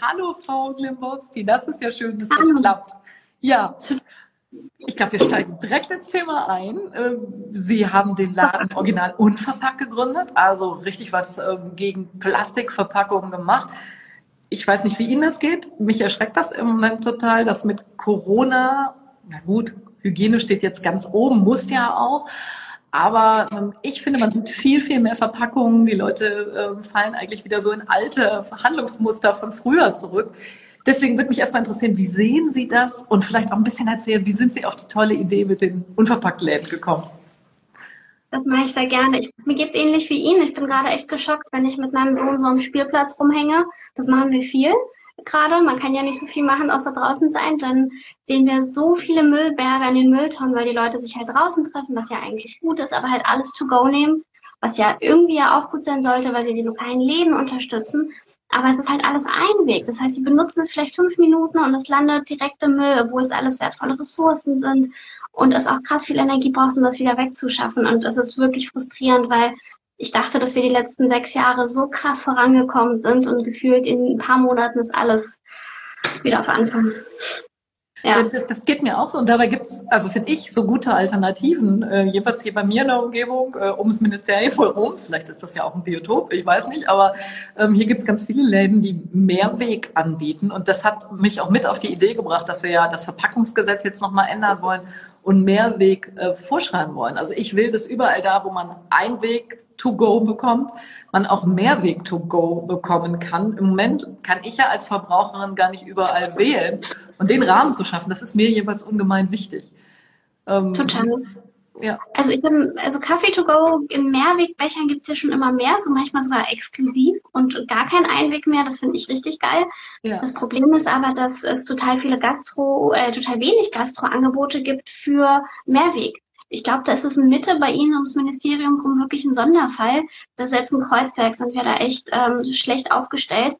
Hallo, Frau Glimbowski. Das ist ja schön, dass Hallo. das klappt. Ja, ich glaube, wir steigen direkt ins Thema ein. Ähm, Sie haben den Laden Original Unverpackt gegründet, also richtig was ähm, gegen Plastikverpackungen gemacht. Ich weiß nicht, wie Ihnen das geht. Mich erschreckt das im Moment total, dass mit Corona, na gut, Hygiene steht jetzt ganz oben, muss ja auch. Aber ähm, ich finde, man sieht viel, viel mehr Verpackungen. Die Leute fallen eigentlich wieder so in alte Verhandlungsmuster von früher zurück. Deswegen würde mich erstmal interessieren, wie sehen Sie das? Und vielleicht auch ein bisschen erzählen, wie sind Sie auf die tolle Idee mit den Unverpacktläden gekommen? Das mache ich sehr gerne. Ich, mir geht's ähnlich wie Ihnen. Ich bin gerade echt geschockt, wenn ich mit meinem Sohn so am Spielplatz rumhänge. Das machen wir viel gerade. Man kann ja nicht so viel machen, außer draußen sein. Dann sehen wir so viele Müllberge an den Mülltonnen, weil die Leute sich halt draußen treffen, was ja eigentlich gut ist, aber halt alles to go nehmen, was ja irgendwie ja auch gut sein sollte, weil sie die lokalen Läden unterstützen. Aber es ist halt alles Einweg. Das heißt, sie benutzen es vielleicht fünf Minuten und es landet direkt im Müll, obwohl es alles wertvolle Ressourcen sind und es auch krass viel Energie braucht, um das wieder wegzuschaffen. Und es ist wirklich frustrierend, weil ich dachte, dass wir die letzten sechs Jahre so krass vorangekommen sind und gefühlt in ein paar Monaten ist alles wieder auf Anfang. Ja. Das geht mir auch so. Und dabei gibt's, also finde ich, so gute Alternativen. Äh, jedenfalls hier bei mir in der Umgebung, äh, ums Ministerium herum. Vielleicht ist das ja auch ein Biotop, ich weiß nicht. Aber ähm, hier gibt's ganz viele Läden, die Mehrweg anbieten. Und das hat mich auch mit auf die Idee gebracht, dass wir ja das Verpackungsgesetz jetzt nochmal ändern wollen und Mehrweg äh, vorschreiben wollen. Also ich will, dass überall da, wo man Einweg to go bekommt, man auch Mehrweg to go bekommen kann. Im Moment kann ich ja als Verbraucherin gar nicht überall wählen. Und den Rahmen zu schaffen, das ist mir jeweils ungemein wichtig. Ähm, Total. Ja. Also ich bin, also Kaffee to go in Mehrwegbechern gibt's ja schon immer mehr, so manchmal sogar exklusiv und gar kein Einweg mehr. Das finde ich richtig geil. Ja. Das Problem ist aber, dass es total viele Gastro, äh, total wenig Gastro-Angebote gibt für Mehrweg ich glaube, da ist es in Mitte bei Ihnen ums Ministerium rum wirklich ein Sonderfall. Da selbst in Kreuzberg sind wir da echt ähm, schlecht aufgestellt.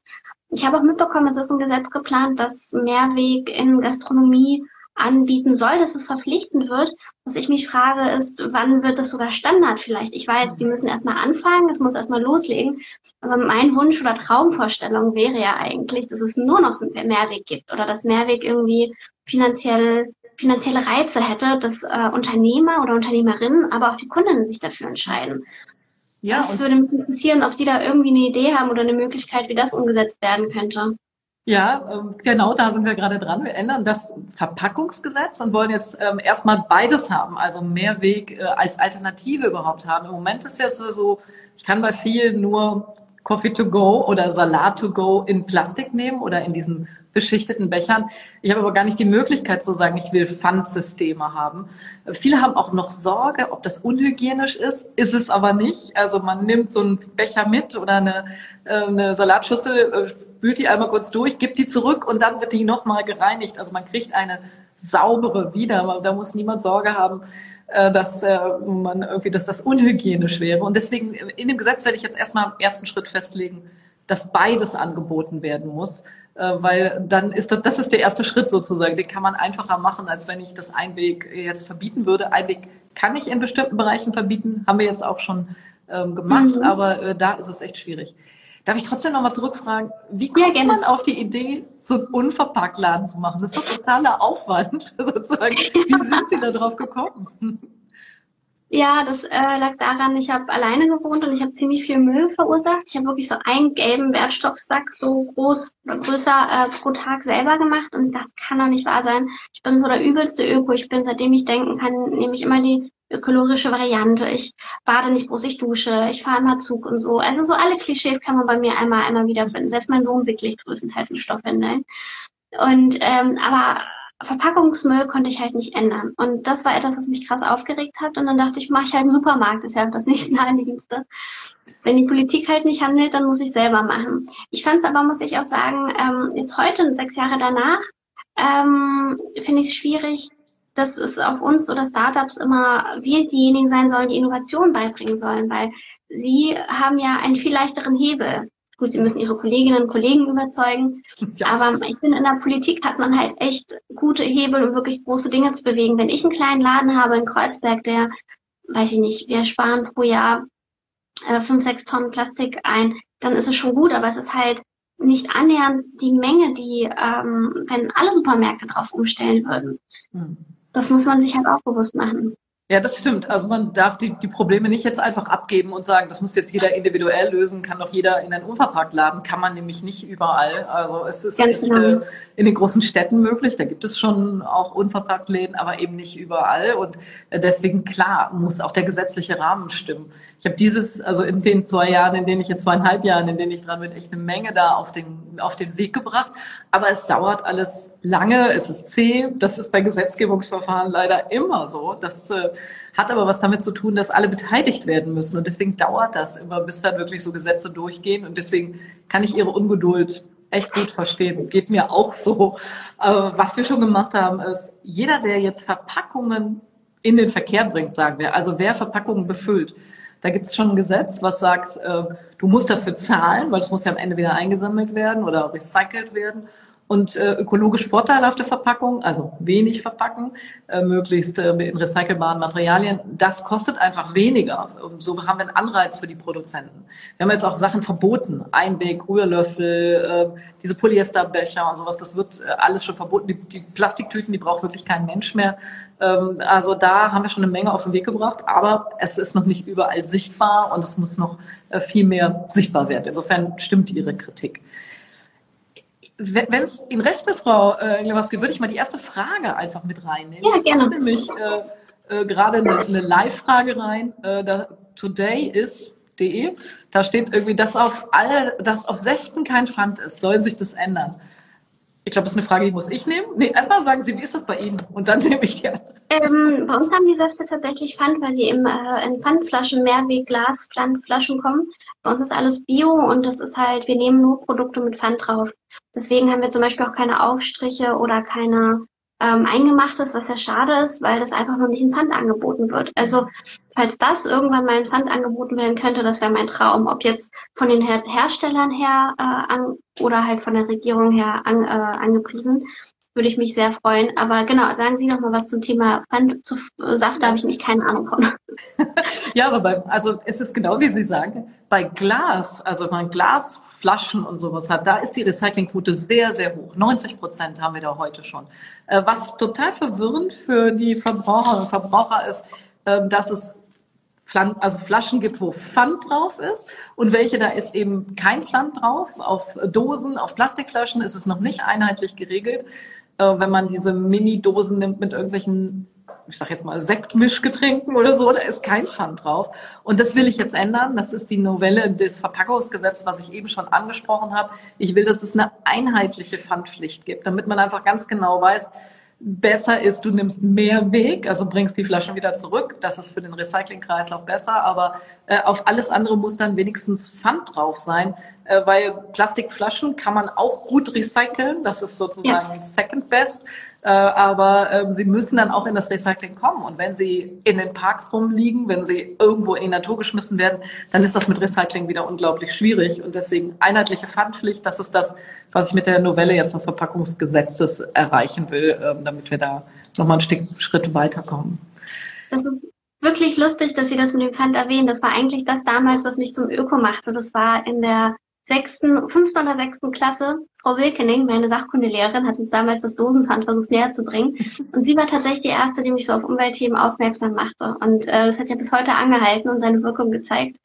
Ich habe auch mitbekommen, es ist ein Gesetz geplant, das Mehrweg in Gastronomie anbieten soll, dass es verpflichtend wird. Was ich mich frage, ist, wann wird das sogar Standard vielleicht? Ich weiß, die müssen erstmal anfangen, es muss erstmal loslegen. Aber mein Wunsch oder Traumvorstellung wäre ja eigentlich, dass es nur noch Mehrweg gibt oder dass Mehrweg irgendwie finanziell finanzielle Reize hätte, dass äh, Unternehmer oder Unternehmerinnen, aber auch die Kundinnen sich dafür entscheiden. Ja, das würde mich interessieren, ob Sie da irgendwie eine Idee haben oder eine Möglichkeit, wie das umgesetzt werden könnte. Ja, ähm, genau, da sind wir gerade dran. Wir ändern das Verpackungsgesetz und wollen jetzt ähm, erstmal beides haben, also Mehrweg äh, als Alternative überhaupt haben. Im Moment ist ja so, ich kann bei vielen nur Coffee to go oder Salat to go in Plastik nehmen oder in diesen beschichteten Bechern. Ich habe aber gar nicht die Möglichkeit zu sagen, ich will Pfandsysteme haben. Viele haben auch noch Sorge, ob das unhygienisch ist. Ist es aber nicht. Also man nimmt so einen Becher mit oder eine, äh, eine Salatschüssel, äh, spült die einmal kurz durch, gibt die zurück und dann wird die nochmal gereinigt. Also man kriegt eine saubere wieder. Da muss niemand Sorge haben, äh, dass äh, man irgendwie, dass das unhygienisch wäre. Und deswegen in dem Gesetz werde ich jetzt erstmal im ersten Schritt festlegen, dass beides angeboten werden muss, äh, weil dann ist das, das ist der erste Schritt sozusagen. Den kann man einfacher machen, als wenn ich das Einweg jetzt verbieten würde. Einweg kann ich in bestimmten Bereichen verbieten, haben wir jetzt auch schon ähm, gemacht, mhm. aber äh, da ist es echt schwierig. Darf ich trotzdem nochmal zurückfragen, wie kommt ja, man auf die Idee, so einen Unverpacktladen zu machen? Das ist doch totaler Aufwand, sozusagen. Wie sind Sie da drauf gekommen? Ja, das äh, lag daran, ich habe alleine gewohnt und ich habe ziemlich viel Müll verursacht. Ich habe wirklich so einen gelben Wertstoffsack so groß oder größer äh, pro Tag selber gemacht und ich dachte, das kann doch nicht wahr sein. Ich bin so der übelste Öko. Ich bin, seitdem ich denken kann, nehme ich immer die ökologische Variante. Ich bade nicht bloß, ich dusche, ich fahre immer Zug und so. Also so alle Klischees kann man bei mir einmal, einmal wiederfinden. Selbst mein Sohn wickelt größtenteils in Stoffwindeln. Und ähm, aber Verpackungsmüll konnte ich halt nicht ändern. Und das war etwas, was mich krass aufgeregt hat. Und dann dachte ich, mache ich halt einen Supermarkt, das ist ja das nächste Naheliegendste. Wenn die Politik halt nicht handelt, dann muss ich selber machen. Ich fand es aber, muss ich auch sagen, ähm, jetzt heute und sechs Jahre danach, ähm, finde ich es schwierig, dass es auf uns oder Startups immer wir diejenigen sein sollen, die Innovation beibringen sollen, weil sie haben ja einen viel leichteren Hebel. Gut, sie müssen ihre Kolleginnen und Kollegen überzeugen, ja. aber ich finde, in der Politik hat man halt echt gute Hebel, um wirklich große Dinge zu bewegen. Wenn ich einen kleinen Laden habe in Kreuzberg, der, weiß ich nicht, wir sparen pro Jahr äh, fünf, sechs Tonnen Plastik ein, dann ist es schon gut, aber es ist halt nicht annähernd die Menge, die, ähm, wenn alle Supermärkte drauf umstellen würden. Hm. Das muss man sich halt auch bewusst machen. Ja, das stimmt. Also man darf die, die Probleme nicht jetzt einfach abgeben und sagen, das muss jetzt jeder individuell lösen, kann doch jeder in einen Unverpacktladen, kann man nämlich nicht überall. Also es ist Ganz echt genau. äh, in den großen Städten möglich, da gibt es schon auch Unverpacktläden, aber eben nicht überall. Und äh, deswegen, klar, muss auch der gesetzliche Rahmen stimmen. Ich habe dieses, also in den zwei Jahren, in denen ich jetzt zweieinhalb Jahren, in denen ich dran bin, echt eine Menge da auf den, auf den Weg gebracht. Aber es dauert alles lange, es ist zäh. Das ist bei Gesetzgebungsverfahren leider immer so. Das äh, hat aber was damit zu tun, dass alle beteiligt werden müssen. Und deswegen dauert das immer, bis dann wirklich so Gesetze durchgehen. Und deswegen kann ich Ihre Ungeduld echt gut verstehen. Geht mir auch so. Was wir schon gemacht haben, ist, jeder, der jetzt Verpackungen in den Verkehr bringt, sagen wir, also wer Verpackungen befüllt, da gibt es schon ein Gesetz, was sagt, äh, du musst dafür zahlen, weil es muss ja am Ende wieder eingesammelt werden oder recycelt werden und äh, ökologisch vorteilhafte Verpackung, also wenig verpacken, äh, möglichst äh, in recycelbaren Materialien, das kostet einfach weniger. So haben wir einen Anreiz für die Produzenten. Wir haben jetzt auch Sachen verboten, Einweg, Rührlöffel, äh, diese Polyesterbecher und sowas, das wird äh, alles schon verboten. Die, die Plastiktüten, die braucht wirklich kein Mensch mehr. Ähm, also da haben wir schon eine Menge auf den Weg gebracht, aber es ist noch nicht überall sichtbar und es muss noch äh, viel mehr sichtbar werden. Insofern stimmt Ihre Kritik. Wenn es Ihnen recht ist, Frau äh, würde ich mal die erste Frage einfach mit reinnehmen. Ja, gerne. Ich nämlich äh, äh, gerade eine, eine Live-Frage rein. Äh, da, today is. Da steht irgendwie, dass auf all, dass auf Säften kein Pfand ist. Soll sich das ändern? Ich glaube, das ist eine Frage, die muss ich nehmen. Nee, erstmal sagen Sie, wie ist das bei Ihnen? Und dann nehme ich die. Ähm, bei uns haben die Säfte tatsächlich Pfand, weil sie im, äh, in Pfandflaschen, Mehrweg-Glas, Pfandflaschen kommen. Bei uns ist alles Bio und das ist halt, wir nehmen nur Produkte mit Pfand drauf. Deswegen haben wir zum Beispiel auch keine Aufstriche oder keine ähm, Eingemachtes, was sehr schade ist, weil das einfach noch nicht in Pfand angeboten wird. Also falls das irgendwann mal in Pfand angeboten werden könnte, das wäre mein Traum. Ob jetzt von den Her Herstellern her äh, an, oder halt von der Regierung her an, äh, angepriesen würde ich mich sehr freuen. Aber genau, sagen Sie noch mal was zum Thema Pfand zu Saft, da habe ich mich keine Ahnung von. ja, aber bei, also es ist genau wie Sie sagen, bei Glas, also wenn man Glasflaschen und sowas hat, da ist die Recyclingquote sehr, sehr hoch. 90 Prozent haben wir da heute schon. Äh, was total verwirrend für die Verbraucher und Verbraucher ist, ähm, dass es also Flaschen gibt, wo Pfand drauf ist und welche da ist eben kein Pfand drauf. Auf Dosen, auf Plastikflaschen ist es noch nicht einheitlich geregelt äh, wenn man diese Mini-Dosen nimmt mit irgendwelchen, ich sag jetzt mal, Sektmischgetränken oder so, da ist kein Pfand drauf. Und das will ich jetzt ändern. Das ist die Novelle des Verpackungsgesetzes, was ich eben schon angesprochen habe. Ich will, dass es eine einheitliche Pfandpflicht gibt, damit man einfach ganz genau weiß, besser ist, du nimmst mehr Weg, also bringst die Flaschen wieder zurück. Das ist für den Recyclingkreislauf besser, aber äh, auf alles andere muss dann wenigstens Pfand drauf sein, äh, weil Plastikflaschen kann man auch gut recyceln. Das ist sozusagen ja. Second Best. Äh, aber äh, sie müssen dann auch in das Recycling kommen. Und wenn sie in den Parks rumliegen, wenn sie irgendwo in die Natur geschmissen werden, dann ist das mit Recycling wieder unglaublich schwierig. Und deswegen einheitliche Pfandpflicht, das ist das, was ich mit der Novelle jetzt des Verpackungsgesetzes erreichen will, äh, damit wir da nochmal ein Stück, Schritt weiterkommen. Das ist wirklich lustig, dass Sie das mit dem Pfand erwähnen. Das war eigentlich das damals, was mich zum Öko machte. Das war in der sechsten, fünften oder sechsten Klasse. Frau Wilkening, meine Sachkundelehrerin, hat uns damals das Dosenpfand versucht näher zu bringen. Und sie war tatsächlich die erste, die mich so auf Umweltthemen aufmerksam machte. Und äh, das hat ja bis heute angehalten und seine Wirkung gezeigt.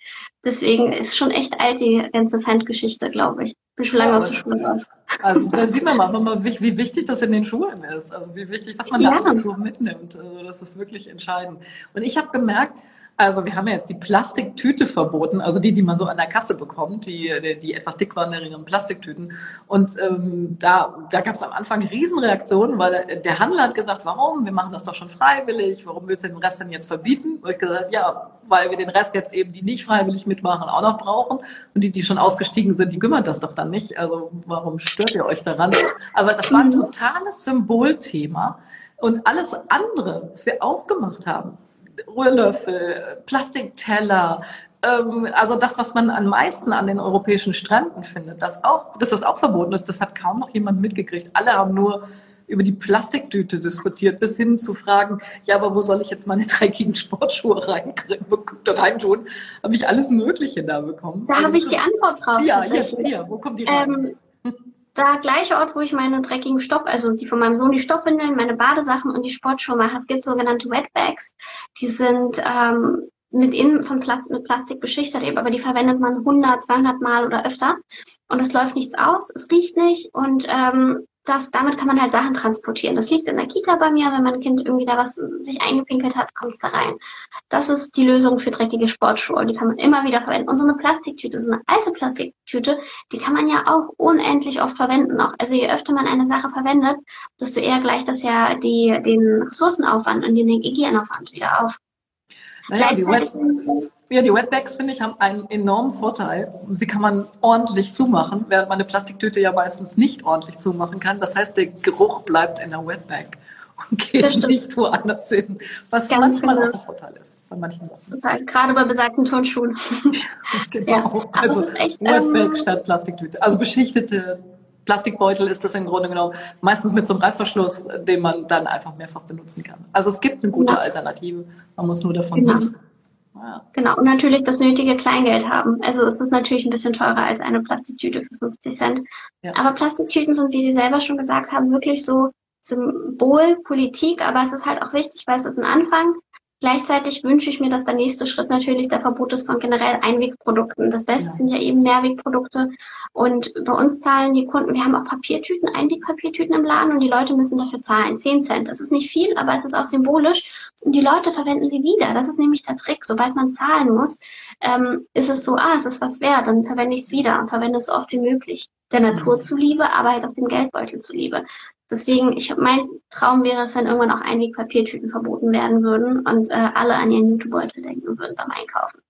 Deswegen ist schon echt alt die ganze Pfandgeschichte, glaube ich. Bin schon lange ja, aus der Schule raus. Also da sieht man mal, wie, wie, wichtig das in den Schulen ist. Also wie wichtig, was man ja. da alles so mitnimmt. Also das ist wirklich entscheidend. Und ich habe gemerkt, also wir haben ja jetzt die Plastiktüte verboten, also die, die man so an der Kasse bekommt, die, die, die etwas dickwanderigeren Plastiktüten. Und ähm, da, da gab es am Anfang Riesenreaktionen, weil der Handel hat gesagt, warum? Wir machen das doch schon freiwillig, warum willst du den Rest denn jetzt verbieten? Und ich gesagt, ja, weil wir den Rest jetzt eben, die nicht freiwillig mitmachen, auch noch brauchen. Und die, die schon ausgestiegen sind, die kümmern das doch dann nicht. Also warum stört ihr euch daran? Aber das war ein totales Symbolthema. Und alles andere, was wir auch gemacht haben, Rührlöffel, Plastikteller, ähm, also das, was man am meisten an den europäischen Stränden findet, das auch, dass das auch verboten ist, das hat kaum noch jemand mitgekriegt. Alle haben nur über die Plastiktüte diskutiert, bis hin zu Fragen, ja, aber wo soll ich jetzt meine dreckigen Sportschuhe reinkriegen, reinschuhen? Habe ich alles Mögliche da bekommen. Da also habe ich die Antwort drauf. Ja, jetzt hier, wo kommt die? Ähm, da gleiche Ort, wo ich meine dreckigen Stoff, also die von meinem Sohn die Stoffwindeln, meine Badesachen und die Sportschuhe mache. Es gibt sogenannte Wetbags, die sind ähm, mit innen von Plast mit Plastik beschichtet eben, aber die verwendet man 100, 200 Mal oder öfter und es läuft nichts aus, es riecht nicht und ähm, das, damit kann man halt Sachen transportieren. Das liegt in der Kita bei mir, wenn mein Kind irgendwie da was sich eingepinkelt hat, kommt es da rein. Das ist die Lösung für dreckige Sportschuhe. Die kann man immer wieder verwenden. Und so eine Plastiktüte, so eine alte Plastiktüte, die kann man ja auch unendlich oft verwenden noch. Also je öfter man eine Sache verwendet, desto eher gleicht das ja die, den Ressourcenaufwand und den Hygieneaufwand wieder auf. Naja, die, ja, die Wetbags, finde ich, haben einen enormen Vorteil. Sie kann man ordentlich zumachen, während man eine Plastiktüte ja meistens nicht ordentlich zumachen kann. Das heißt, der Geruch bleibt in der Wetbag und geht nicht woanders hin. Was Ganz manchmal genau. auch ein Vorteil ist bei manchen Sachen. Gerade bei besagten Turnschuhen. genau. Ja, also echt, Wetbag ähm, statt Plastiktüte. Also beschichtete Plastikbeutel ist das im Grunde genommen meistens mit so einem Reißverschluss, den man dann einfach mehrfach benutzen kann. Also es gibt eine gute ja. Alternative. Man muss nur davon genau. wissen. Ja. Genau, und natürlich das nötige Kleingeld haben. Also es ist natürlich ein bisschen teurer als eine Plastiktüte für 50 Cent. Ja. Aber Plastiktüten sind, wie Sie selber schon gesagt haben, wirklich so Symbolpolitik, aber es ist halt auch wichtig, weil es ist ein Anfang. Gleichzeitig wünsche ich mir, dass der nächste Schritt natürlich der Verbot ist von generell Einwegprodukten. Das Beste ja. sind ja eben Mehrwegprodukte. Und bei uns zahlen die Kunden, wir haben auch Papiertüten, Einwegpapiertüten im Laden und die Leute müssen dafür zahlen. 10 Cent. Das ist nicht viel, aber es ist auch symbolisch. Und die Leute verwenden sie wieder. Das ist nämlich der Trick. Sobald man zahlen muss, ähm, ist es so, ah, es ist was wert, dann verwende ich es wieder und verwende es so oft wie möglich. Der Natur mhm. zuliebe, aber halt auch dem Geldbeutel zuliebe. Deswegen, ich mein Traum wäre es, wenn irgendwann auch Einweg-Papiertüten verboten werden würden und äh, alle an ihren Jutebeutel denken würden beim Einkaufen.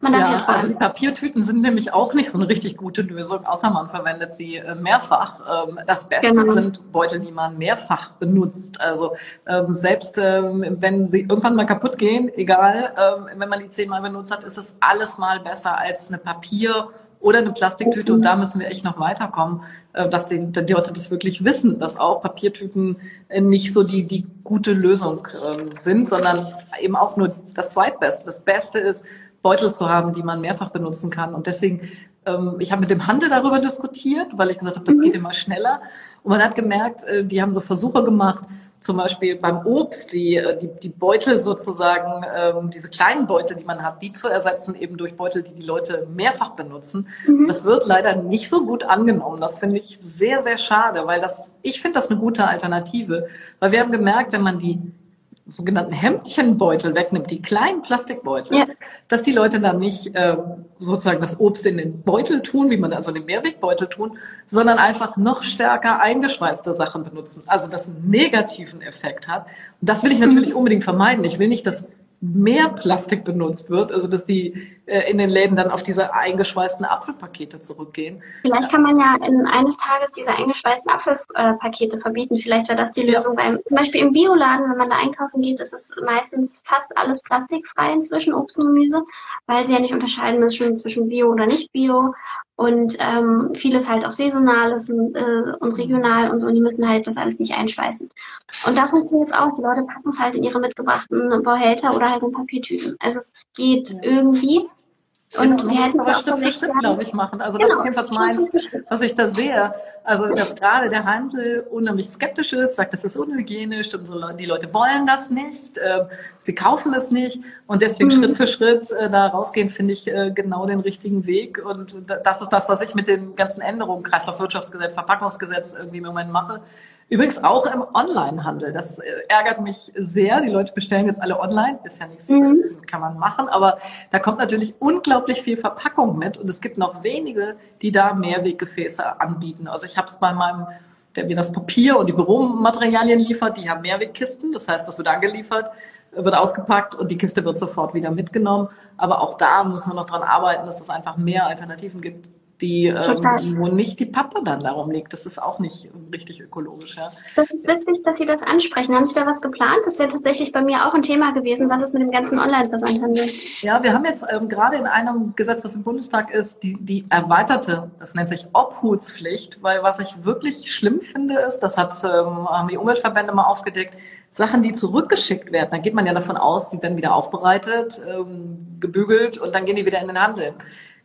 Man darf ja, also die Papiertüten sind nämlich auch nicht so eine richtig gute Lösung, außer man verwendet sie äh, mehrfach. Ähm, das Beste genau. sind Beutel, die man mehrfach benutzt. Also ähm, selbst ähm, wenn sie irgendwann mal kaputt gehen, egal, wenn man die zehnmal benutzt hat, ist es alles mal besser als eine Papier- oder eine Plastiktüte. Und da müssen wir echt noch weiterkommen, äh, dass die, die Leute das wirklich wissen, dass auch Papiertüten äh, nicht so die, die gute Lösung ähm, sind, sondern eben auch nur das Zweitbeste. Das Beste ist, Beutel zu haben, die man mehrfach benutzen kann. Und deswegen, ähm, ich habe mit dem Handel darüber diskutiert, weil ich gesagt habe, das mhm. geht immer schneller. Und man hat gemerkt, äh, die haben so Versuche gemacht, zum Beispiel beim Obst die, äh, die, die Beutel sozusagen, ähm, diese kleinen Beutel, die man hat, die zu ersetzen eben durch Beutel, die die Leute mehrfach benutzen. Mhm. Das wird leider nicht so gut angenommen. Das finde ich sehr, sehr schade, weil das, ich finde das eine gute Alternative, weil wir haben gemerkt, wenn man die sogenannten Hemdchenbeutel wegnimmt, die kleinen Plastikbeutel, ja. dass die Leute dann nicht äh, sozusagen das Obst in den Beutel tun, wie man also den Mehrwegbeutel tun, sondern einfach noch stärker eingeschweißte Sachen benutzen. Also das einen negativen Effekt hat. Und das will ich natürlich mhm. unbedingt vermeiden. Ich will nicht, dass mehr Plastik benutzt wird, also dass die äh, in den Läden dann auf diese eingeschweißten Apfelpakete zurückgehen. Vielleicht kann man ja in eines Tages diese eingeschweißten Apfelpakete verbieten. Vielleicht wäre das die Lösung. Ja. Beim, zum Beispiel im Bioladen, wenn man da einkaufen geht, ist es meistens fast alles plastikfrei inzwischen, Obst und Gemüse, weil sie ja nicht unterscheiden müssen zwischen Bio oder nicht Bio und ähm, vieles halt auch saisonales und, äh, und regional und so. Und die müssen halt das alles nicht einschweißen. Und da funktioniert es auch. Die Leute packen es halt in ihre mitgebrachten Behälter oder halt in Papiertüten. Also es geht ja. irgendwie. Und genau, wir hätten es aber Schritt für Schritt, glaube ich, machen. Also das genau. ist jedenfalls meins, was ich da sehe. Also dass gerade der Handel unheimlich skeptisch ist, sagt, das ist unhygienisch und so, die Leute wollen das nicht, äh, sie kaufen es nicht und deswegen mhm. Schritt für Schritt äh, da rausgehen, finde ich äh, genau den richtigen Weg. Und das ist das, was ich mit den ganzen Änderungen, Kreislaufwirtschaftsgesetz, Verpackungsgesetz irgendwie im Moment mache. Übrigens auch im Onlinehandel. Das äh, ärgert mich sehr. Die Leute bestellen jetzt alle online. Ist ja nichts, mhm. Kann man machen. Aber da kommt natürlich unglaublich viel Verpackung mit. Und es gibt noch wenige, die da Mehrweggefäße anbieten. Also ich habe es bei meinem, der mir das Papier und die Büromaterialien liefert, die haben Mehrwegkisten. Das heißt, das wird angeliefert, wird ausgepackt und die Kiste wird sofort wieder mitgenommen. Aber auch da muss man noch dran arbeiten, dass es einfach mehr Alternativen gibt, die, ähm, wo nicht die Pappe dann darum liegt. Das ist auch nicht richtig ökologisch. Ja. Das ist witzig, dass Sie das ansprechen. Haben Sie da was geplant? Das wäre tatsächlich bei mir auch ein Thema gewesen, was ist mit dem ganzen Online-Versandhandel? Ja, wir haben jetzt ähm, gerade in einem Gesetz, was im Bundestag ist, die, die erweiterte, das nennt sich Obhutspflicht, weil was ich wirklich schlimm finde, ist, das hat, ähm, haben die Umweltverbände mal aufgedeckt, Sachen, die zurückgeschickt werden, da geht man ja davon aus, die werden wieder aufbereitet, ähm, gebügelt und dann gehen die wieder in den Handel.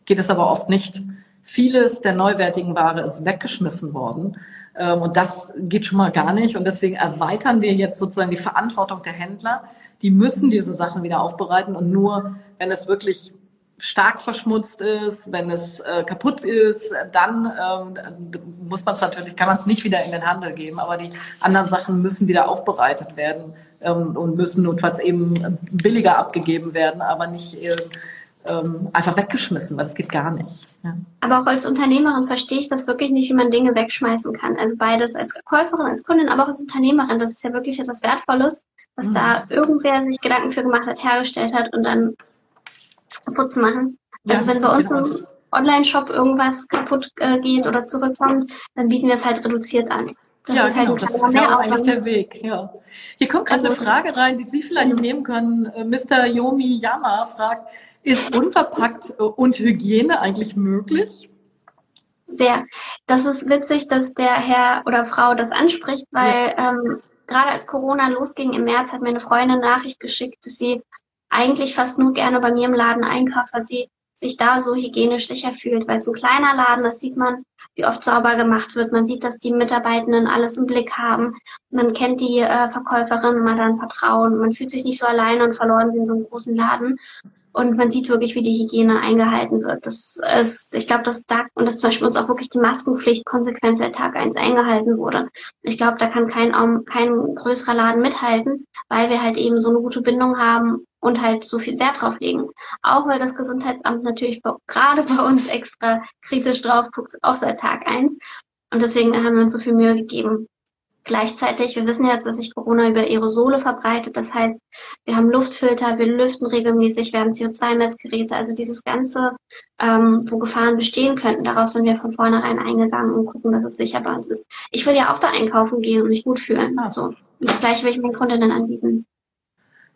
Geht es aber oft nicht. Vieles der neuwertigen Ware ist weggeschmissen worden. Ähm, und das geht schon mal gar nicht. Und deswegen erweitern wir jetzt sozusagen die Verantwortung der Händler. Die müssen diese Sachen wieder aufbereiten und nur, wenn es wirklich stark verschmutzt ist, wenn es äh, kaputt ist, dann ähm, muss man es natürlich, kann man es nicht wieder in den Handel geben, aber die anderen Sachen müssen wieder aufbereitet werden ähm, und müssen notfalls eben billiger abgegeben werden, aber nicht äh, ähm, einfach weggeschmissen, weil das geht gar nicht. Ja. Aber auch als Unternehmerin verstehe ich das wirklich nicht, wie man Dinge wegschmeißen kann. Also beides als Käuferin, als Kundin, aber auch als Unternehmerin. Das ist ja wirklich etwas Wertvolles, was mhm. da irgendwer sich Gedanken für gemacht hat, hergestellt hat und dann kaputt zu machen. Also ja, wenn bei uns im Online-Shop irgendwas kaputt äh, geht oder zurückkommt, dann bieten wir es halt reduziert an. Das ja, ist halt genau, das ist ja eigentlich der Weg. Ja. Hier kommt gerade also, eine Frage rein, die Sie vielleicht nehmen können. Äh, Mr. Yomi Yama fragt, ist unverpackt und Hygiene eigentlich möglich? Sehr. Das ist witzig, dass der Herr oder Frau das anspricht, weil ja. ähm, gerade als Corona losging im März, hat mir eine Freundin eine Nachricht geschickt, dass sie eigentlich fast nur gerne bei mir im Laden einkauft, weil sie sich da so hygienisch sicher fühlt, weil es ein kleiner Laden, das sieht man, wie oft sauber gemacht wird. Man sieht, dass die Mitarbeitenden alles im Blick haben. Man kennt die äh, Verkäuferin, man hat dann Vertrauen. Man fühlt sich nicht so alleine und verloren wie in so einem großen Laden und man sieht wirklich, wie die Hygiene eingehalten wird. Das ist, ich glaube, dass da und dass zum Beispiel uns auch wirklich die Maskenpflicht konsequent seit Tag eins eingehalten wurde. Ich glaube, da kann kein, kein größerer Laden mithalten, weil wir halt eben so eine gute Bindung haben und halt so viel Wert drauf legen. Auch weil das Gesundheitsamt natürlich gerade bei uns extra kritisch drauf guckt, auch seit Tag eins. Und deswegen haben wir uns so viel Mühe gegeben, Gleichzeitig, wir wissen jetzt, dass sich Corona über Aerosole verbreitet. Das heißt, wir haben Luftfilter, wir lüften regelmäßig, wir haben CO2-Messgeräte. Also dieses Ganze, ähm, wo Gefahren bestehen könnten, darauf sind wir von vornherein eingegangen und gucken, dass es sicher bei uns ist. Ich will ja auch da einkaufen gehen und mich gut fühlen. Also, das gleiche will ich meinen Kundinnen anbieten.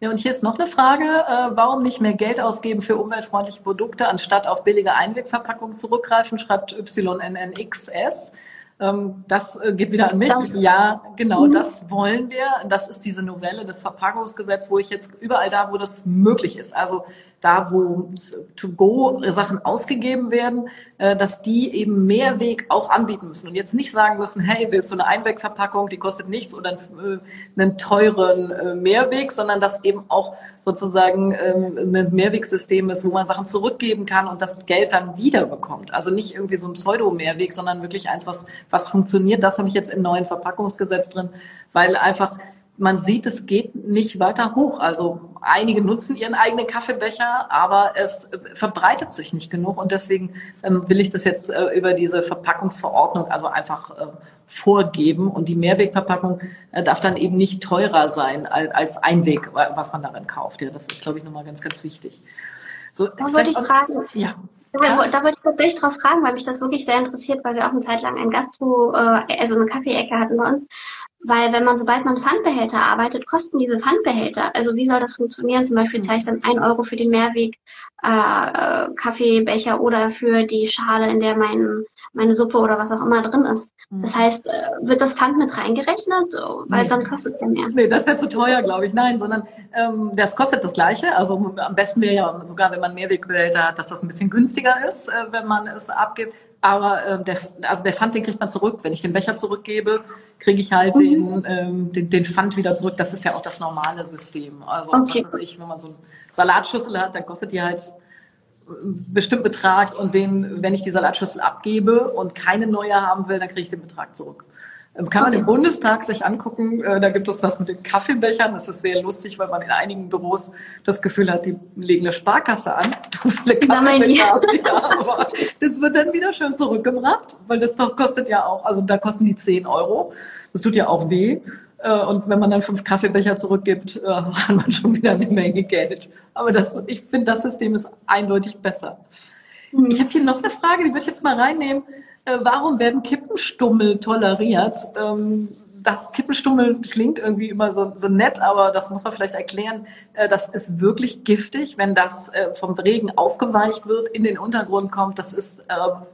Ja, und hier ist noch eine Frage. Äh, warum nicht mehr Geld ausgeben für umweltfreundliche Produkte, anstatt auf billige Einwegverpackungen zurückgreifen, schreibt YNNXS. Ähm, das äh, geht wieder an mich. Ja, genau, mhm. das wollen wir. Das ist diese Novelle des Verpackungsgesetzes, wo ich jetzt überall da, wo das möglich ist, also da, wo To-Go-Sachen ausgegeben werden, äh, dass die eben Mehrweg auch anbieten müssen und jetzt nicht sagen müssen, hey, willst du eine Einwegverpackung, die kostet nichts oder einen, äh, einen teuren Mehrweg, sondern dass eben auch sozusagen ähm, ein Mehrwegsystem ist, wo man Sachen zurückgeben kann und das Geld dann wiederbekommt. Also nicht irgendwie so ein Pseudo-Mehrweg, sondern wirklich eins, was was funktioniert. Das habe ich jetzt im neuen Verpackungsgesetz drin, weil einfach man sieht, es geht nicht weiter hoch. Also einige nutzen ihren eigenen Kaffeebecher, aber es verbreitet sich nicht genug und deswegen ähm, will ich das jetzt äh, über diese Verpackungsverordnung also einfach äh, vorgeben und die Mehrwegverpackung äh, darf dann eben nicht teurer sein als, Einweg, was man darin kauft. Ja, das ist glaube ich nochmal ganz, ganz wichtig. So, da wollte ich fragen. Ja. Da, da wollte ich tatsächlich drauf fragen, weil mich das wirklich sehr interessiert, weil wir auch eine Zeit lang ein Gastro, äh, also eine Kaffeeecke hatten bei uns. Weil wenn man, sobald man Pfandbehälter arbeitet, kosten diese Pfandbehälter. Also wie soll das funktionieren? Zum Beispiel zahle ich dann ein Euro für den Mehrweg äh, Kaffeebecher oder für die Schale, in der mein meine Suppe oder was auch immer drin ist. Mhm. Das heißt, äh, wird das Pfand mit reingerechnet? Weil nee. dann kostet es ja mehr. Nee, das wäre zu teuer, glaube ich. Nein, sondern ähm, das kostet das Gleiche. Also am besten wäre ja sogar, wenn man Mehrwegbehälter hat, dass das ein bisschen günstiger ist, äh, wenn man es abgibt. Aber äh, der, also der Pfand, den kriegt man zurück. Wenn ich den Becher zurückgebe, kriege ich halt mhm. den, ähm, den, den Pfand wieder zurück. Das ist ja auch das normale System. Also okay. was ich, wenn man so eine Salatschüssel hat, dann kostet die halt bestimmten Betrag und den, wenn ich die Salatschüssel abgebe und keine neue haben will, dann kriege ich den Betrag zurück. Ähm, kann man im Bundestag sich angucken, äh, da gibt es das mit den Kaffeebechern. Das ist sehr lustig, weil man in einigen Büros das Gefühl hat, die legen eine Sparkasse an. So viele Kaffeebecher haben. Ja, aber das wird dann wieder schön zurückgebracht, weil das doch kostet ja auch, also da kosten die 10 Euro. Das tut ja auch weh. Äh, und wenn man dann fünf Kaffeebecher zurückgibt, äh, hat man schon wieder eine Menge Geld. Aber das, ich finde, das System ist eindeutig besser. Mhm. Ich habe hier noch eine Frage, die würde ich jetzt mal reinnehmen. Äh, warum werden Kippenstummel toleriert? Ähm, das Kippenstummel klingt irgendwie immer so, so nett, aber das muss man vielleicht erklären. Äh, das ist wirklich giftig, wenn das äh, vom Regen aufgeweicht wird, in den Untergrund kommt. Das ist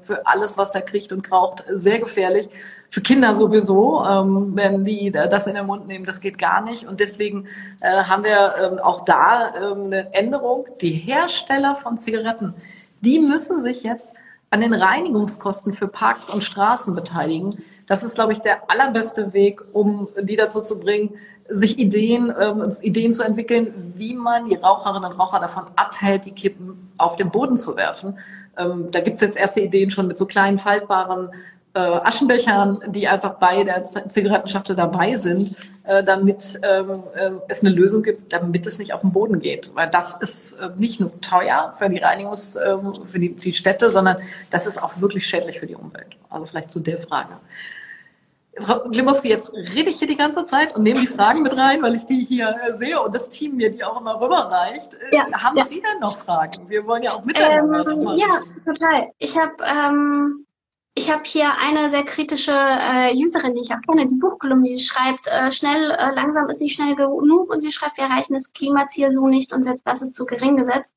für alles, was da kriecht und kraucht, sehr gefährlich. Für Kinder sowieso, ähm, wenn die das in den Mund nehmen, das geht gar nicht. Und deswegen haben wir ähm, auch da ähm, eine Änderung. Die Hersteller von Zigaretten, die müssen sich jetzt an den Reinigungskosten für Parks und Straßen beteiligen. Das ist, glaube ich, der allerbeste Weg, um die dazu zu bringen, sich Ideen, ähm, Ideen zu entwickeln, wie man die Raucherinnen und Raucher davon abhält, die Kippen auf den Boden zu werfen. Ähm, da gibt es jetzt erste Ideen schon mit so kleinen faltbaren äh, Aschenbechern, die einfach bei der Zigarettenschachtel dabei sind, äh, damit ähm, äh, es eine Lösung gibt, damit es nicht auf den Boden geht. Weil das ist äh, nicht nur teuer für die Reinigungs, äh, für die, die Städte, sondern das ist auch wirklich schädlich für die Umwelt. Also vielleicht zu der Frage. Frau Glimowski, jetzt rede ich hier die ganze Zeit und nehme die Fragen mit rein, weil ich die hier äh, sehe und das Team mir die auch immer rüberreicht. Äh, ja, Haben ja. Sie denn noch Fragen? Wir wollen ja auch miteinander. Ähm, ja, total. Ich habe ähm, ich habe hier eine sehr kritische äh, Userin, die ich auch kenne, die Buchkolumne, die schreibt, äh, schnell, äh, langsam ist nicht schnell genug und sie schreibt, wir erreichen das Klimaziel so nicht und selbst das ist zu gering gesetzt.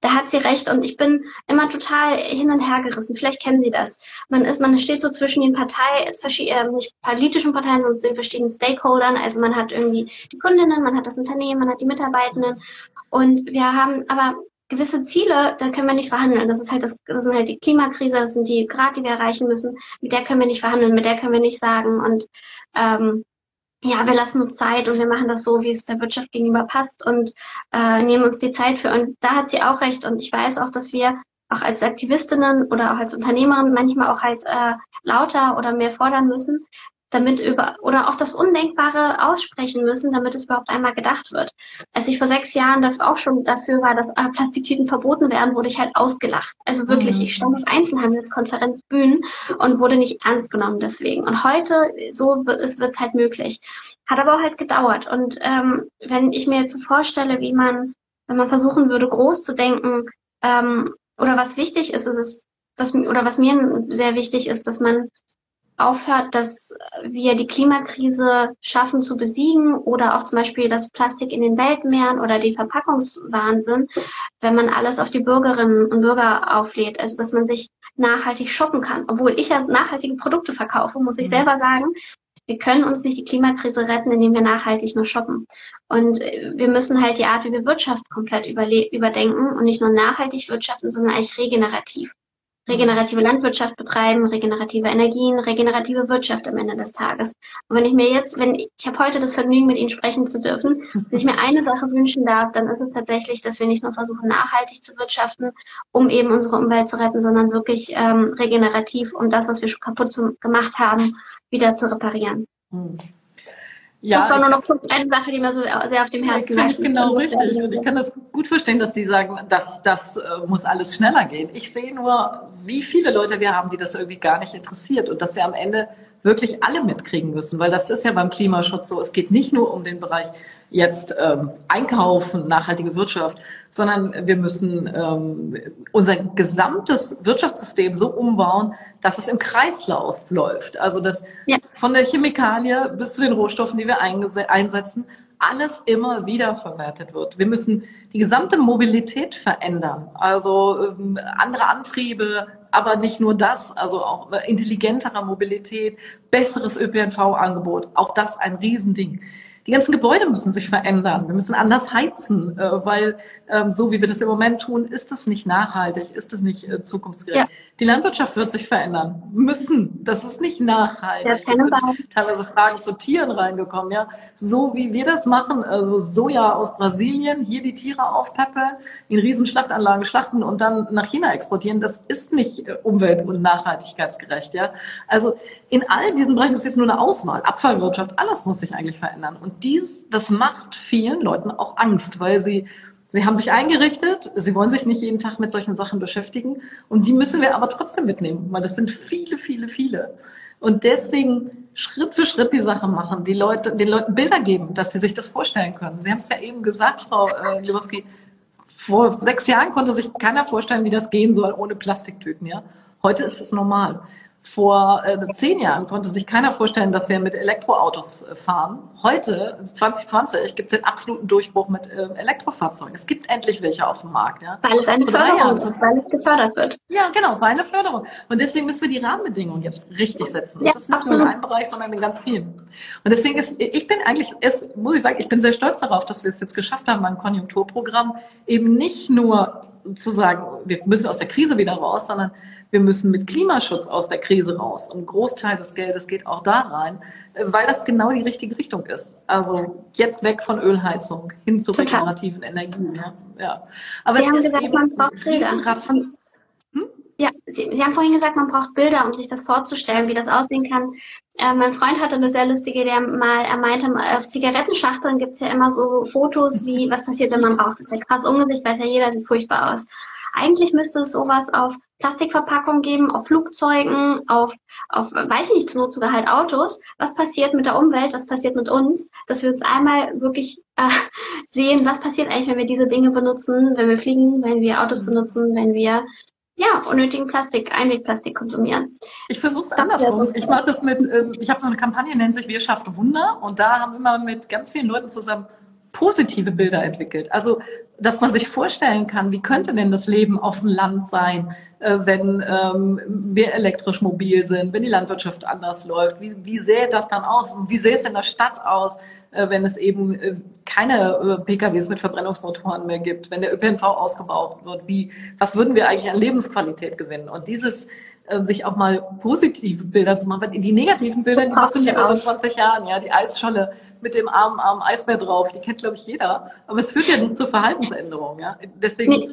Da hat sie recht und ich bin immer total hin und her gerissen. Vielleicht kennen Sie das. Man ist, man steht so zwischen den Parteien, äh, nicht politischen Parteien, sondern den verschiedenen Stakeholdern. Also man hat irgendwie die Kundinnen, man hat das Unternehmen, man hat die Mitarbeitenden und wir haben aber gewisse Ziele, da können wir nicht verhandeln. Das ist halt das, das sind halt die Klimakrise, das sind die Grad, die wir erreichen müssen. Mit der können wir nicht verhandeln, mit der können wir nicht sagen und ähm, ja, wir lassen uns Zeit und wir machen das so, wie es der Wirtschaft gegenüber passt und äh, nehmen uns die Zeit für. Und da hat sie auch recht. Und ich weiß auch, dass wir auch als Aktivistinnen oder auch als Unternehmerin manchmal auch halt äh, lauter oder mehr fordern müssen, damit über oder auch das Undenkbare aussprechen müssen, damit es überhaupt einmal gedacht wird. Als ich vor sechs Jahren auch schon dafür war, dass äh, Plastiktüten verboten werden, wurde ich halt ausgelacht. Also wirklich, mhm. ich stand auf Einzelhandelskonferenzbühnen und wurde nicht ernst genommen deswegen. Und heute, so wird es wird's halt möglich. Hat aber auch halt gedauert. Und ähm, wenn ich mir jetzt so vorstelle, wie man, wenn man versuchen würde, groß zu denken, ähm, oder was wichtig ist, ist es, was, oder was mir sehr wichtig ist, dass man aufhört, dass wir die Klimakrise schaffen zu besiegen oder auch zum Beispiel das Plastik in den Weltmeeren oder den Verpackungswahnsinn, wenn man alles auf die Bürgerinnen und Bürger auflädt. Also dass man sich nachhaltig shoppen kann. Obwohl ich ja nachhaltige Produkte verkaufe, muss ich mhm. selber sagen, wir können uns nicht die Klimakrise retten, indem wir nachhaltig nur shoppen. Und äh, wir müssen halt die Art, wie wir Wirtschaft komplett überdenken und nicht nur nachhaltig wirtschaften, sondern eigentlich regenerativ regenerative Landwirtschaft betreiben, regenerative Energien, regenerative Wirtschaft am Ende des Tages. Und wenn ich mir jetzt, wenn ich, ich habe heute das Vergnügen, mit Ihnen sprechen zu dürfen, wenn ich mir eine Sache wünschen darf, dann ist es tatsächlich, dass wir nicht nur versuchen, nachhaltig zu wirtschaften, um eben unsere Umwelt zu retten, sondern wirklich ähm, regenerativ, um das, was wir schon kaputt zu, gemacht haben, wieder zu reparieren. Hm. Ja, das war nur noch eine Sache, die mir so sehr auf dem Herzen lag. ich genau richtig. Und ich kann das gut verstehen, dass die sagen, dass das äh, muss alles schneller gehen. Ich sehe nur, wie viele Leute wir haben, die das irgendwie gar nicht interessiert und dass wir am Ende wirklich alle mitkriegen müssen, weil das ist ja beim Klimaschutz so. Es geht nicht nur um den Bereich jetzt ähm, Einkaufen, nachhaltige Wirtschaft, sondern wir müssen ähm, unser gesamtes Wirtschaftssystem so umbauen, dass es im Kreislauf läuft. Also dass ja. von der Chemikalie bis zu den Rohstoffen, die wir einsetzen, alles immer wieder verwertet wird. Wir müssen die gesamte Mobilität verändern. Also ähm, andere Antriebe, aber nicht nur das, also auch intelligentere Mobilität, besseres ÖPNV-Angebot, auch das ein Riesending. Die ganzen Gebäude müssen sich verändern. Wir müssen anders heizen, äh, weil ähm, so wie wir das im Moment tun, ist es nicht nachhaltig, ist es nicht äh, zukunftsgerecht. Ja. Die Landwirtschaft wird sich verändern müssen. Das ist nicht nachhaltig. Ja, sind teilweise Fragen zu Tieren reingekommen. Ja, so wie wir das machen, also Soja aus Brasilien, hier die Tiere aufpeppeln, in Riesenschlachtanlagen schlachten und dann nach China exportieren, das ist nicht äh, umwelt- und nachhaltigkeitsgerecht. Ja, also in all diesen Bereichen ist jetzt nur eine Auswahl. Abfallwirtschaft, alles muss sich eigentlich verändern. Und dies, das macht vielen Leuten auch Angst, weil sie Sie haben sich eingerichtet, sie wollen sich nicht jeden Tag mit solchen Sachen beschäftigen und die müssen wir aber trotzdem mitnehmen, weil das sind viele, viele, viele. Und deswegen Schritt für Schritt die Sache machen, die Leute, den Leuten Bilder geben, dass sie sich das vorstellen können. Sie haben es ja eben gesagt, Frau äh, Lewowski, vor sechs Jahren konnte sich keiner vorstellen, wie das gehen soll ohne Plastiktüten. Ja? Heute ist es normal. Vor äh, zehn Jahren konnte sich keiner vorstellen, dass wir mit Elektroautos äh, fahren. Heute, 2020, gibt es den absoluten Durchbruch mit äh, Elektrofahrzeugen. Es gibt endlich welche auf dem Markt. Ja. Weil es eine Förderung ist, weil es gefördert wird. Ja, genau, weil eine Förderung. Und deswegen müssen wir die Rahmenbedingungen jetzt richtig setzen. Ja, das nicht nur in einem Bereich, sondern in ganz vielen. Und deswegen ist, ich bin eigentlich, erst, muss ich sagen, ich bin sehr stolz darauf, dass wir es jetzt geschafft haben, ein Konjunkturprogramm eben nicht nur zu sagen, wir müssen aus der Krise wieder raus, sondern wir müssen mit Klimaschutz aus der Krise raus. Und ein Großteil des Geldes geht auch da rein, äh, weil das genau die richtige Richtung ist. Also jetzt weg von Ölheizung hin zu Total. regenerativen Energien. Ja. ja. Aber Sie es ist gesagt, eben man braucht Hm? Ja, Sie, Sie haben vorhin gesagt, man braucht Bilder, um sich das vorzustellen, wie das aussehen kann. Äh, mein Freund hatte eine sehr lustige Idee mal, er meinte, auf Zigarettenschachteln gibt es ja immer so Fotos, wie was passiert, wenn man raucht. Das ist ja krass ungesicht, weiß ja jeder, sieht furchtbar aus. Eigentlich müsste es sowas auf Plastikverpackungen geben, auf Flugzeugen, auf, auf, weiß ich nicht, so sogar halt Autos. Was passiert mit der Umwelt? Was passiert mit uns? Dass wir uns einmal wirklich äh, sehen, was passiert eigentlich, wenn wir diese Dinge benutzen, wenn wir fliegen, wenn wir Autos benutzen, wenn wir ja, unnötigen Plastik, Einwegplastik konsumieren. Ich versuche es andersrum. Ich mache das mit, ähm, ich habe so eine Kampagne, nennt sich Wir schaffen Wunder und da haben wir immer mit ganz vielen Leuten zusammen positive Bilder entwickelt. Also, dass man sich vorstellen kann, wie könnte denn das Leben auf dem Land sein, äh, wenn ähm, wir elektrisch mobil sind, wenn die Landwirtschaft anders läuft. Wie, wie sähe das dann aus? Wie sähe es in der Stadt aus, äh, wenn es eben äh, keine PKWs mit Verbrennungsmotoren mehr gibt, wenn der ÖPNV ausgebaut wird? Wie, was würden wir eigentlich an Lebensqualität gewinnen? Und dieses sich auch mal positive Bilder zu machen. Die negativen Bilder, die diskutieren wir seit 20 Jahren, ja, die Eisscholle mit dem armen, armen Eisbär drauf, die kennt, glaube ich, jeder. Aber es führt ja nicht zu Verhaltensänderungen, ja. Deswegen nee.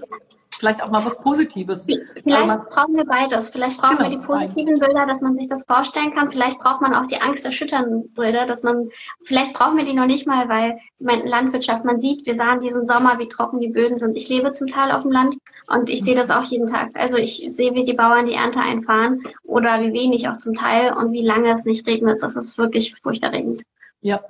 vielleicht auch mal was Positives. Vielleicht man, brauchen wir beides. Vielleicht brauchen genau, wir die positiven Bilder, dass man sich das vorstellen kann. Vielleicht braucht man auch die angsterschütternden Bilder, dass man, vielleicht brauchen wir die noch nicht mal, weil, ich meine, Landwirtschaft, man sieht, wir sahen diesen Sommer, wie trocken die Böden sind. Ich lebe zum Teil auf dem Land und ich sehe das auch jeden Tag. Also ich sehe, wie die Bauern die Ernte einfahren oder wie wenig auch zum Teil und wie lange es nicht regnet. Das ist wirklich furchterregend. Ja,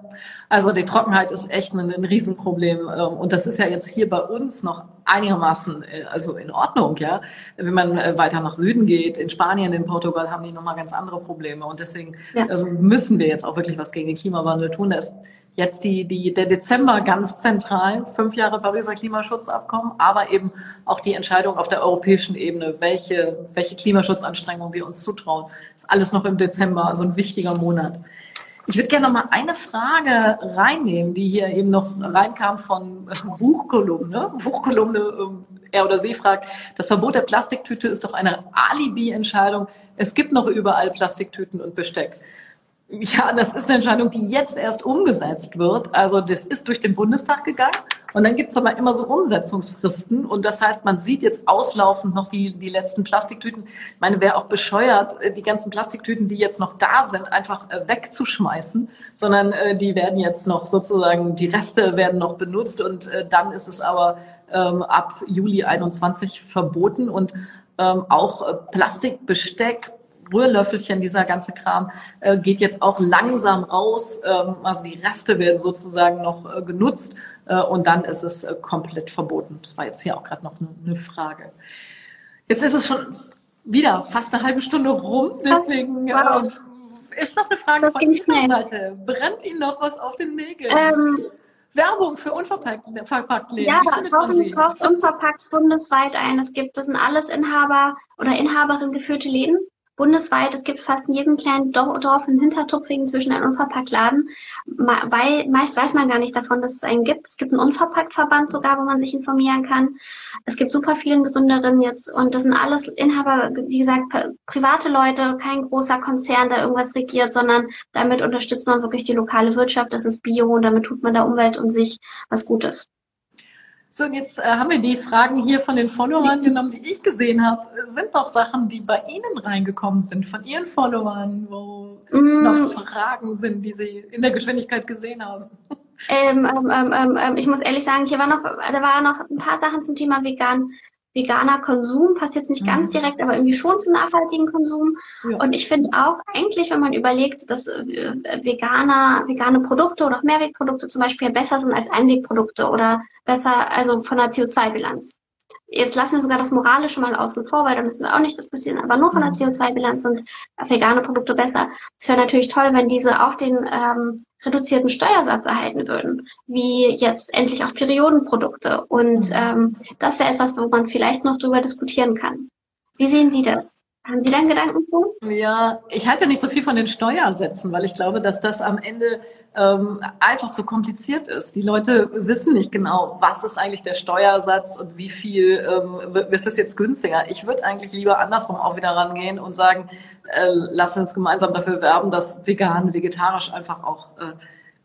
also die Trockenheit ist echt ein, ein Riesenproblem. Ähm, und das ist ja jetzt hier bei uns noch einigermaßen äh, also in Ordnung, ja. Wenn man äh, weiter nach Süden geht, in Spanien, in Portugal haben die nochmal ganz andere Probleme. Und deswegen ja. Ähm, müssen wir jetzt auch wirklich was gegen den Klimawandel tun. Da ist jetzt die, die, der Dezember ganz zentral, fünf Jahre Pariser Klimaschutzabkommen, aber eben auch die Entscheidung auf der europäischen Ebene, welche, welche Klimaschutzanstrengungen wir uns zutrauen. Das ist alles noch im Dezember, also ein wichtiger Monat. Ich würde gerne noch mal eine Frage reinnehmen, die hier eben noch reinkam von Buchkolumne. Buchkolumne, ähm, er oder sie fragt, das Verbot der Plastiktüte ist doch eine Alibi-Entscheidung. Es gibt noch überall Plastiktüten und Besteck. Ja, das ist eine Entscheidung, die jetzt erst umgesetzt wird. Also das ist durch den Bundestag gegangen. Und dann gibt's aber immer so Umsetzungsfristen. Und das heißt, man sieht jetzt auslaufend noch die, die letzten Plastiktüten. Ich meine, wäre auch bescheuert, die ganzen Plastiktüten, die jetzt noch da sind, einfach äh, wegzuschmeißen, sondern äh, die werden jetzt noch sozusagen, die Reste werden noch benutzt. Und äh, dann ist es aber ähm, ab Juli 21 verboten. Und ähm, auch äh, Plastikbesteck, Rührlöffelchen, dieser ganze Kram, äh, geht jetzt auch langsam raus. Ähm, also die Reste werden sozusagen noch äh, genutzt äh, und dann ist es äh, komplett verboten. Das war jetzt hier auch gerade noch eine, eine Frage. Jetzt ist es schon wieder fast eine halbe Stunde rum, deswegen wow. äh, ist noch eine Frage das von Ihrer Seite. Brennt Ihnen noch was auf den Nägeln? Ähm, Werbung für unverpackt, verpackt Läden. Ja, kaufen, kauft unverpackt bundesweit ein. Es gibt, das sind alles Inhaber oder Inhaberin geführte Läden bundesweit. Es gibt fast in jedem kleinen Dorf in Hintertupfingen zwischen einen Unverpacktladen. Weil, meist weiß man gar nicht davon, dass es einen gibt. Es gibt einen Unverpacktverband sogar, wo man sich informieren kann. Es gibt super viele Gründerinnen jetzt und das sind alles Inhaber, wie gesagt, private Leute, kein großer Konzern, der irgendwas regiert, sondern damit unterstützt man wirklich die lokale Wirtschaft. Das ist Bio und damit tut man der Umwelt und sich was Gutes. So, und jetzt äh, haben wir die Fragen hier von den Followern genommen, die ich gesehen habe. Sind doch Sachen, die bei Ihnen reingekommen sind, von Ihren Followern, wo mm. noch Fragen sind, die Sie in der Geschwindigkeit gesehen haben? Ähm, ähm, ähm, ähm, ich muss ehrlich sagen, hier war noch, da war noch ein paar Sachen zum Thema vegan veganer Konsum, passt jetzt nicht ganz mhm. direkt, aber irgendwie schon zum nachhaltigen Konsum. Ja. Und ich finde auch eigentlich, wenn man überlegt, dass äh, veganer, vegane Produkte oder auch Mehrwegprodukte zum Beispiel besser sind als Einwegprodukte oder besser, also von der CO2-Bilanz. Jetzt lassen wir sogar das Moralische mal außen vor, weil da müssen wir auch nicht diskutieren, aber nur von der mhm. CO2-Bilanz sind vegane Produkte besser. Es wäre natürlich toll, wenn diese auch den ähm, reduzierten Steuersatz erhalten würden, wie jetzt endlich auch Periodenprodukte. Und mhm. ähm, das wäre etwas, wo man vielleicht noch drüber diskutieren kann. Wie sehen Sie das? Haben Sie da einen Gedanken zu? Ja, ich halte nicht so viel von den Steuersätzen, weil ich glaube, dass das am Ende ähm, einfach zu kompliziert ist. Die Leute wissen nicht genau, was ist eigentlich der Steuersatz und wie viel ähm, ist es jetzt günstiger. Ich würde eigentlich lieber andersrum auch wieder rangehen und sagen, äh, lass uns gemeinsam dafür werben, dass vegan, vegetarisch einfach auch äh,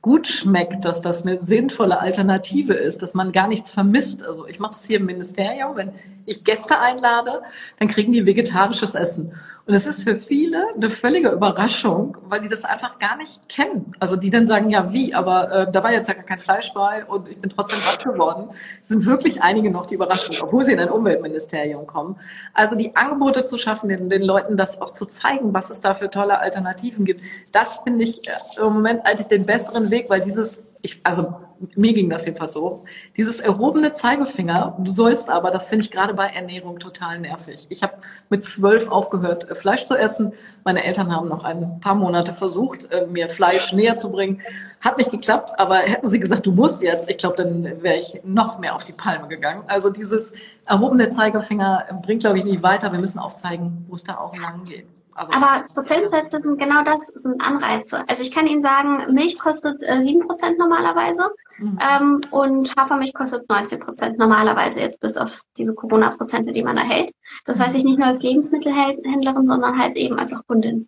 gut schmeckt, dass das eine sinnvolle Alternative ist, dass man gar nichts vermisst. Also ich mache es hier im Ministerium, wenn ich Gäste einlade, dann kriegen die vegetarisches Essen. Und es ist für viele eine völlige Überraschung, weil die das einfach gar nicht kennen. Also die dann sagen, ja wie, aber äh, da war jetzt ja gar kein Fleisch bei und ich bin trotzdem satt geworden. Es sind wirklich einige noch die Überraschung, obwohl sie in ein Umweltministerium kommen. Also die Angebote zu schaffen, den, den Leuten das auch zu zeigen, was es da für tolle Alternativen gibt, das finde ich äh, im Moment eigentlich den besseren Weg, weil dieses ich, also mir ging das jedenfalls so, dieses erhobene Zeigefinger, du sollst aber, das finde ich gerade bei Ernährung total nervig. Ich habe mit zwölf aufgehört, äh, Fleisch zu essen. Meine Eltern haben noch ein paar Monate versucht, äh, mir Fleisch näher zu bringen. Hat nicht geklappt, aber hätten sie gesagt, du musst jetzt, ich glaube, dann wäre ich noch mehr auf die Palme gegangen. Also dieses erhobene Zeigefinger bringt, glaube ich, nicht weiter. Wir müssen aufzeigen, wo es da auch lang geht. Also Aber Prozentsätze sind genau das, sind Anreize. Also ich kann Ihnen sagen, Milch kostet äh, 7% normalerweise mhm. ähm, und Hafermilch kostet 19% normalerweise jetzt bis auf diese Corona-Prozente, die man erhält. Das weiß ich nicht nur als Lebensmittelhändlerin, sondern halt eben als auch Kundin. Mhm.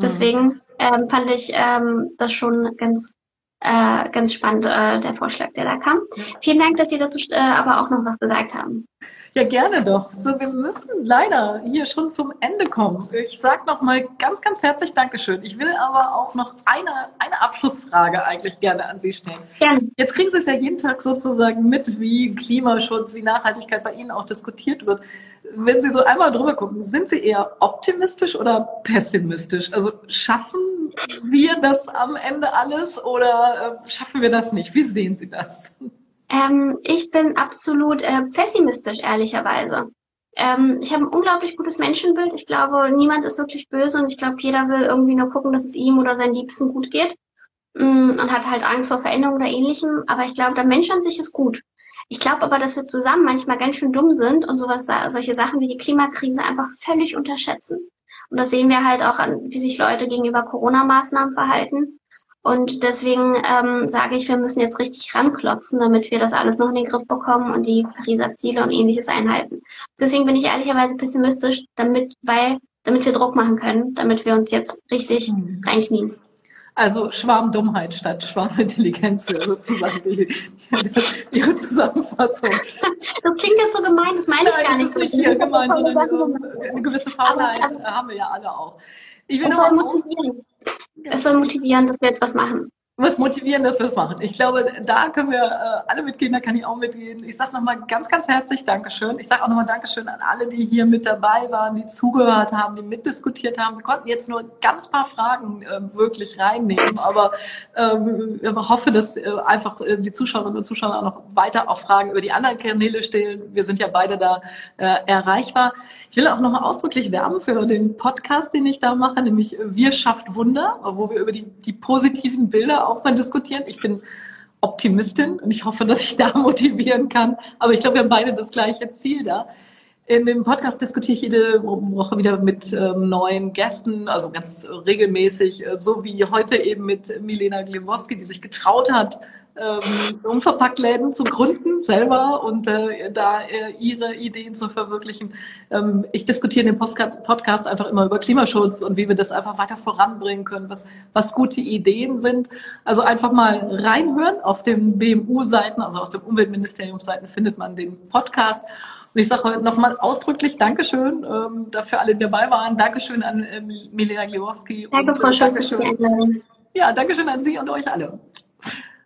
Deswegen ähm, fand ich ähm, das schon ganz äh, ganz spannend, äh, der Vorschlag, der da kam. Vielen Dank, dass Sie dazu äh, aber auch noch was gesagt haben. Ja, gerne doch. So, wir müssen leider hier schon zum Ende kommen. Ich sage noch mal ganz, ganz herzlich Dankeschön. Ich will aber auch noch eine, eine Abschlussfrage eigentlich gerne an Sie stellen. Gerne. Jetzt kriegen Sie es ja jeden Tag sozusagen mit, wie Klimaschutz, wie Nachhaltigkeit bei Ihnen auch diskutiert wird. Wenn Sie so einmal drüber gucken, sind Sie eher optimistisch oder pessimistisch? Also schaffen wir das am Ende alles oder äh, schaffen wir das nicht? Wie sehen Sie das? Ähm, ich bin absolut äh, pessimistisch, ehrlicherweise. Ähm, ich habe ein unglaublich gutes Menschenbild. Ich glaube, niemand ist wirklich böse und ich glaube, jeder will irgendwie nur gucken, dass es ihm oder seinen Liebsten gut geht mm, und hat halt Angst vor Veränderung oder ähnlichem. Aber ich glaube, der Mensch an sich ist gut. Ich glaube aber, dass wir zusammen manchmal ganz schön dumm sind und sowas, solche Sachen wie die Klimakrise einfach völlig unterschätzen. Und das sehen wir halt auch an, wie sich Leute gegenüber Corona-Maßnahmen verhalten. Und deswegen ähm, sage ich, wir müssen jetzt richtig ranklotzen, damit wir das alles noch in den Griff bekommen und die Pariser Ziele und ähnliches einhalten. Deswegen bin ich ehrlicherweise pessimistisch, damit, weil, damit wir Druck machen können, damit wir uns jetzt richtig mhm. reinknien. Also Schwarmdummheit statt Schwarmintelligenz wäre sozusagen die, die, Ihre Zusammenfassung. Das klingt jetzt so gemein, das meine ich Nein, gar nicht. Das ist nicht hier gemeint, sondern eine gewisse Faulheit also, haben wir ja alle auch. Ich will noch es soll motivieren, dass wir jetzt was machen was motivieren, dass wir es machen. Ich glaube, da können wir äh, alle mitgehen, da kann ich auch mitgehen. Ich sage nochmal ganz, ganz herzlich Dankeschön. Ich sage auch nochmal Dankeschön an alle, die hier mit dabei waren, die zugehört haben, die mitdiskutiert haben. Wir konnten jetzt nur ganz paar Fragen äh, wirklich reinnehmen, aber ähm, ich hoffe, dass äh, einfach äh, die Zuschauerinnen und Zuschauer auch noch weiter auch Fragen über die anderen Kanäle stellen. Wir sind ja beide da äh, erreichbar. Ich will auch nochmal ausdrücklich werben für den Podcast, den ich da mache, nämlich Wir schafft Wunder, wo wir über die, die positiven Bilder auch mal diskutieren. Ich bin Optimistin und ich hoffe, dass ich da motivieren kann. Aber ich glaube, wir haben beide das gleiche Ziel da. In dem Podcast diskutiere ich jede Woche wieder mit ähm, neuen Gästen, also ganz regelmäßig, äh, so wie heute eben mit Milena Glimowski, die sich getraut hat, ähm, Unverpacktläden zu gründen selber und äh, da äh, ihre Ideen zu verwirklichen. Ähm, ich diskutiere in dem Podcast einfach immer über Klimaschutz und wie wir das einfach weiter voranbringen können, was, was gute Ideen sind. Also einfach mal reinhören. Auf den BMU-Seiten, also aus dem Umweltministeriumsseiten findet man den Podcast. Und ich sage heute nochmal ausdrücklich Dankeschön ähm, dafür alle, die dabei waren. Dankeschön an äh, Milena Gliwowski. Danke, Frau äh, Schulze. Ja, Dankeschön an Sie und euch alle.